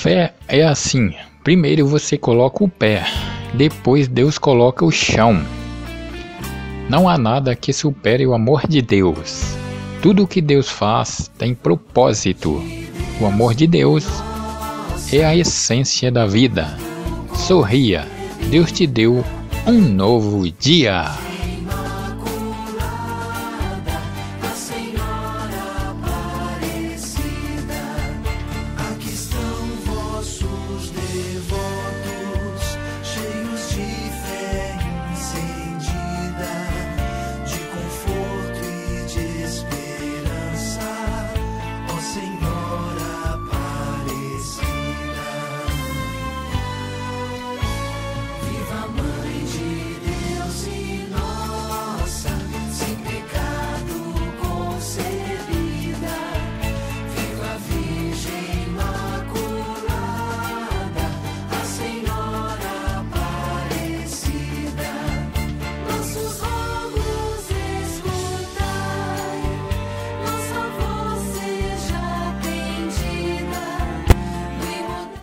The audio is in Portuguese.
fé é assim: primeiro você coloca o pé, depois Deus coloca o chão. Não há nada que supere o amor de Deus. Tudo o que Deus faz tem propósito. O amor de Deus é a essência da vida. Sorria, Deus te deu um novo dia.